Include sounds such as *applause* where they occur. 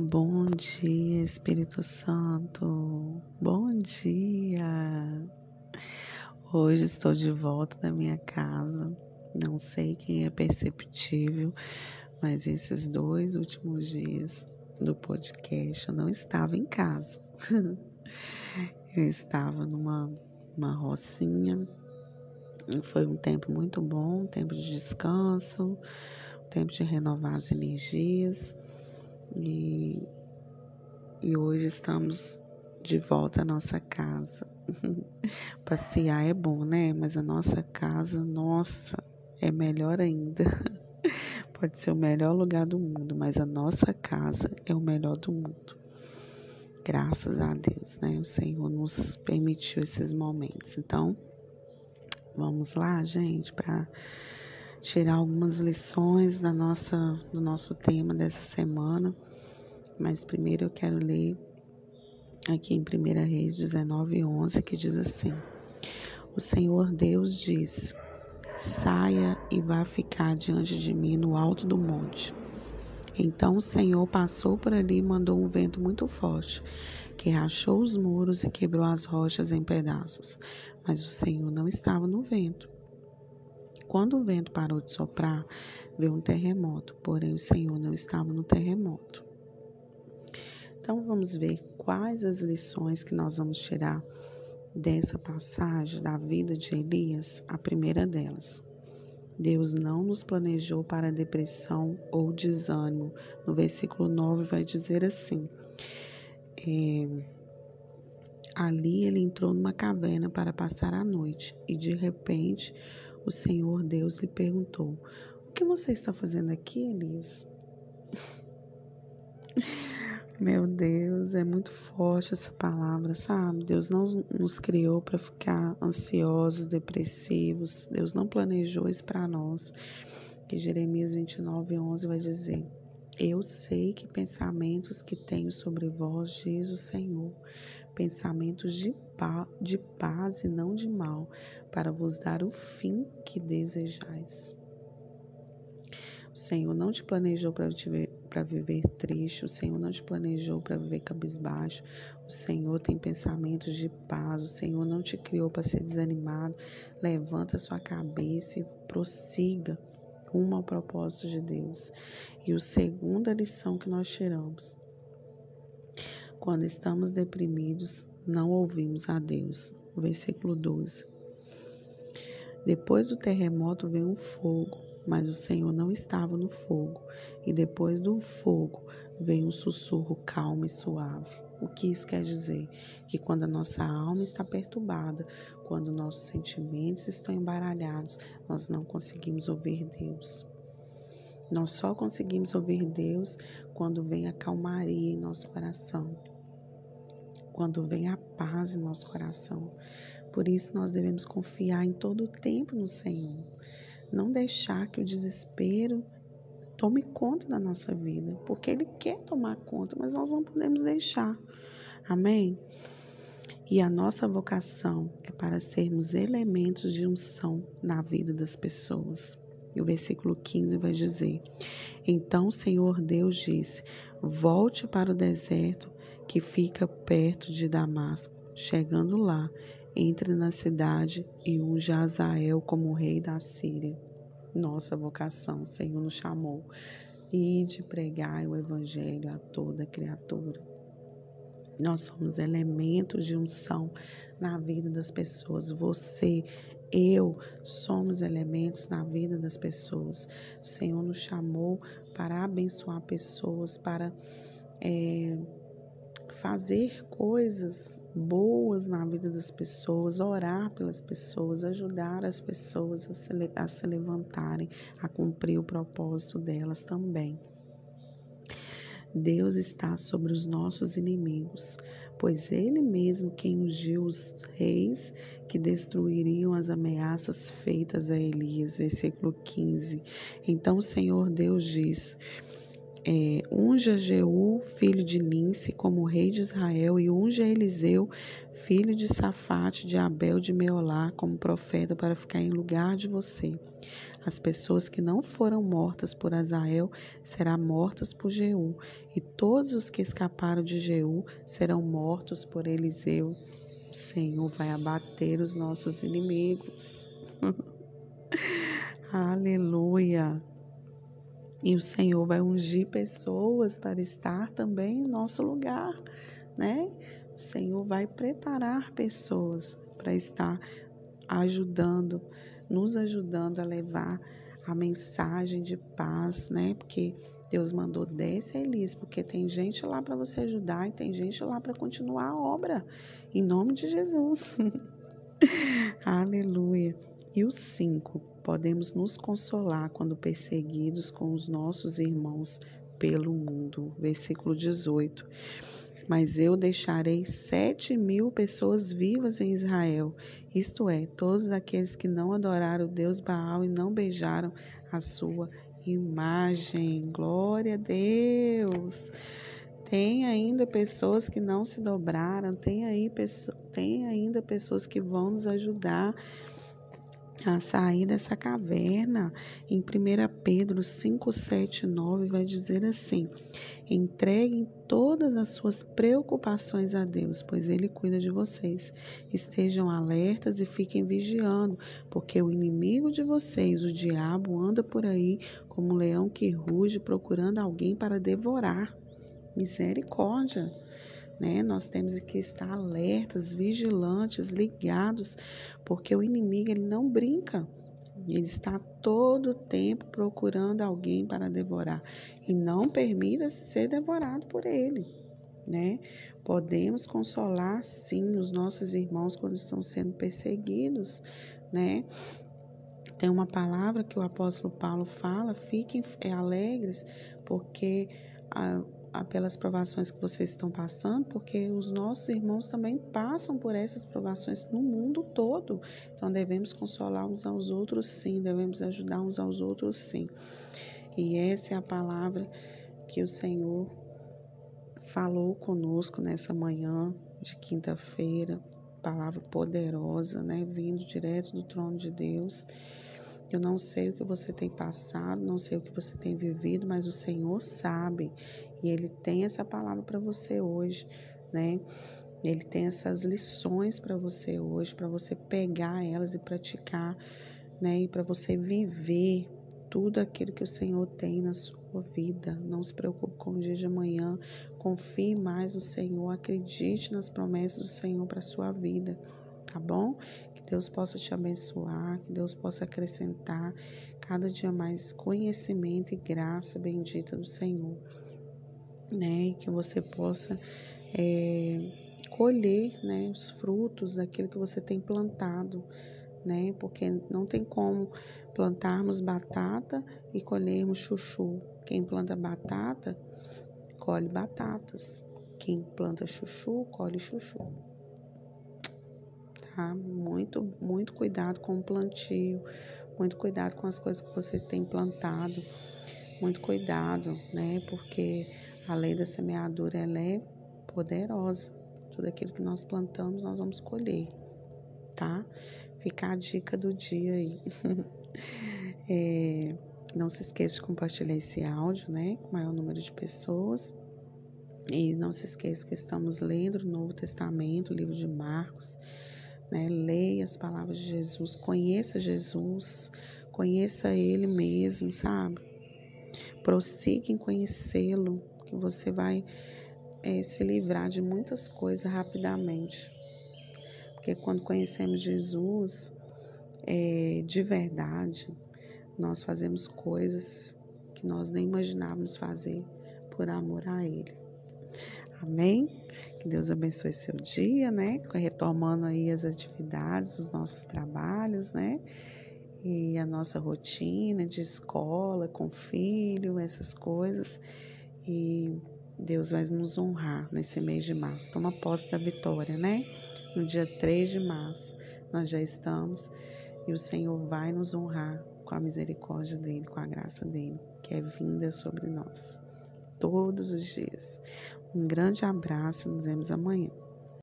Bom dia, Espírito Santo. Bom dia. Hoje estou de volta da minha casa. Não sei quem é perceptível, mas esses dois últimos dias do podcast eu não estava em casa. *laughs* eu estava numa uma rocinha. Foi um tempo muito bom, um tempo de descanso, um tempo de renovar as energias. E, e hoje estamos de volta à nossa casa. *laughs* Passear é bom, né? Mas a nossa casa, nossa, é melhor ainda. *laughs* Pode ser o melhor lugar do mundo, mas a nossa casa é o melhor do mundo. Graças a Deus, né? O Senhor nos permitiu esses momentos. Então, vamos lá, gente, para tirar algumas lições da nossa, do nosso tema dessa semana. Mas primeiro eu quero ler aqui em 1 Reis 19, 11, que diz assim: O Senhor Deus diz: Saia e vá ficar diante de mim no alto do monte. Então o Senhor passou por ali e mandou um vento muito forte, que rachou os muros e quebrou as rochas em pedaços. Mas o Senhor não estava no vento. Quando o vento parou de soprar, veio um terremoto, porém o Senhor não estava no terremoto. Então vamos ver quais as lições que nós vamos tirar dessa passagem da vida de Elias, a primeira delas. Deus não nos planejou para depressão ou desânimo. No versículo 9 vai dizer assim: é, ali ele entrou numa caverna para passar a noite e de repente o Senhor Deus lhe perguntou: O que você está fazendo aqui, Elias? *laughs* Meu Deus, é muito forte essa palavra, sabe? Deus não nos criou para ficar ansiosos, depressivos. Deus não planejou isso para nós. Que Jeremias 29, 11 vai dizer: Eu sei que pensamentos que tenho sobre vós, diz o Senhor, pensamentos de, pa de paz e não de mal, para vos dar o fim que desejais. O Senhor não te planejou para viver triste, o Senhor não te planejou para viver cabisbaixo, o Senhor tem pensamentos de paz, o Senhor não te criou para ser desanimado. Levanta sua cabeça e prossiga rumo ao propósito de Deus. E a segunda lição que nós tiramos quando estamos deprimidos, não ouvimos a Deus. Versículo 12. Depois do terremoto veio um fogo, mas o Senhor não estava no fogo. E depois do fogo veio um sussurro calmo e suave. O que isso quer dizer? Que quando a nossa alma está perturbada, quando nossos sentimentos estão embaralhados, nós não conseguimos ouvir Deus. Nós só conseguimos ouvir Deus quando vem a calmaria em nosso coração, quando vem a paz em nosso coração. Por isso nós devemos confiar em todo o tempo no Senhor. Não deixar que o desespero tome conta da nossa vida, porque Ele quer tomar conta, mas nós não podemos deixar. Amém? E a nossa vocação é para sermos elementos de unção na vida das pessoas. E o versículo 15 vai dizer: Então o Senhor Deus disse: Volte para o deserto que fica perto de Damasco. Chegando lá, entre na cidade e unja Azael como rei da Síria. Nossa vocação, o Senhor nos chamou. E de pregar o evangelho a toda criatura. Nós somos elementos de unção na vida das pessoas. Você eu somos elementos na vida das pessoas. O Senhor nos chamou para abençoar pessoas, para é, fazer coisas boas na vida das pessoas, orar pelas pessoas, ajudar as pessoas a se, a se levantarem, a cumprir o propósito delas também. Deus está sobre os nossos inimigos, pois Ele mesmo quem ungiu os reis que destruiriam as ameaças feitas a Elias. Versículo 15. Então o Senhor Deus diz: é, unja Jeú, filho de Lince, como rei de Israel, e unja Eliseu, filho de Safate, de Abel de Meolá, como profeta, para ficar em lugar de você. As pessoas que não foram mortas por Azael serão mortas por Jeú, e todos os que escaparam de Jeú serão mortos por Eliseu. O Senhor vai abater os nossos inimigos. *laughs* Aleluia. E o Senhor vai ungir pessoas para estar também em nosso lugar, né? O Senhor vai preparar pessoas para estar ajudando, nos ajudando a levar a mensagem de paz, né? Porque Deus mandou desce a Elis, porque tem gente lá para você ajudar e tem gente lá para continuar a obra. Em nome de Jesus. *laughs* Aleluia. E o 5. Podemos nos consolar quando perseguidos com os nossos irmãos pelo mundo. Versículo 18. Mas eu deixarei sete mil pessoas vivas em Israel, isto é, todos aqueles que não adoraram o Deus Baal e não beijaram a sua imagem. Glória a Deus! Tem ainda pessoas que não se dobraram, tem, aí, tem ainda pessoas que vão nos ajudar a sair dessa caverna. Em 1 Pedro 5, 7, 9 vai dizer assim: entreguem todas as suas preocupações a Deus, pois Ele cuida de vocês. Estejam alertas e fiquem vigiando, porque o inimigo de vocês, o diabo, anda por aí como um leão que ruge procurando alguém para devorar. Misericórdia né? Nós temos que estar alertas, vigilantes, ligados, porque o inimigo ele não brinca. Ele está todo o tempo procurando alguém para devorar e não permita ser devorado por ele, né? Podemos consolar sim os nossos irmãos quando estão sendo perseguidos, né? Tem uma palavra que o apóstolo Paulo fala: fiquem alegres, porque a, pelas provações que vocês estão passando, porque os nossos irmãos também passam por essas provações no mundo todo. Então devemos consolar uns aos outros, sim, devemos ajudar uns aos outros, sim. E essa é a palavra que o Senhor falou conosco nessa manhã de quinta-feira, palavra poderosa, né, vindo direto do trono de Deus. Eu não sei o que você tem passado, não sei o que você tem vivido, mas o Senhor sabe e Ele tem essa palavra para você hoje, né? Ele tem essas lições para você hoje, para você pegar elas e praticar, né? E para você viver tudo aquilo que o Senhor tem na sua vida. Não se preocupe com o dia de amanhã. Confie mais no Senhor. Acredite nas promessas do Senhor para sua vida tá bom? Deus possa te abençoar, que Deus possa acrescentar cada dia mais conhecimento e graça bendita do Senhor, né? Que você possa é, colher, né, os frutos daquilo que você tem plantado, né? Porque não tem como plantarmos batata e colhermos chuchu. Quem planta batata colhe batatas. Quem planta chuchu colhe chuchu tá? Muito, muito cuidado com o plantio, muito cuidado com as coisas que você tem plantado, muito cuidado, né? Porque a lei da semeadura ela é poderosa. Tudo aquilo que nós plantamos, nós vamos colher, tá? Fica a dica do dia aí. *laughs* é, não se esqueça de compartilhar esse áudio, né? Com o maior número de pessoas. E não se esqueça que estamos lendo o Novo Testamento, o livro de Marcos. Né? Leia as palavras de Jesus, conheça Jesus, conheça Ele mesmo, sabe? Prossiga em conhecê-lo, que você vai é, se livrar de muitas coisas rapidamente. Porque quando conhecemos Jesus é, de verdade, nós fazemos coisas que nós nem imaginávamos fazer por amor a Ele. Amém? Que Deus abençoe seu dia, né? Retomando aí as atividades, os nossos trabalhos, né? E a nossa rotina de escola com filho, essas coisas. E Deus vai nos honrar nesse mês de março. Toma posse da vitória, né? No dia 3 de março, nós já estamos e o Senhor vai nos honrar com a misericórdia dele, com a graça dele, que é vinda sobre nós todos os dias. Um grande abraço, nos vemos amanhã.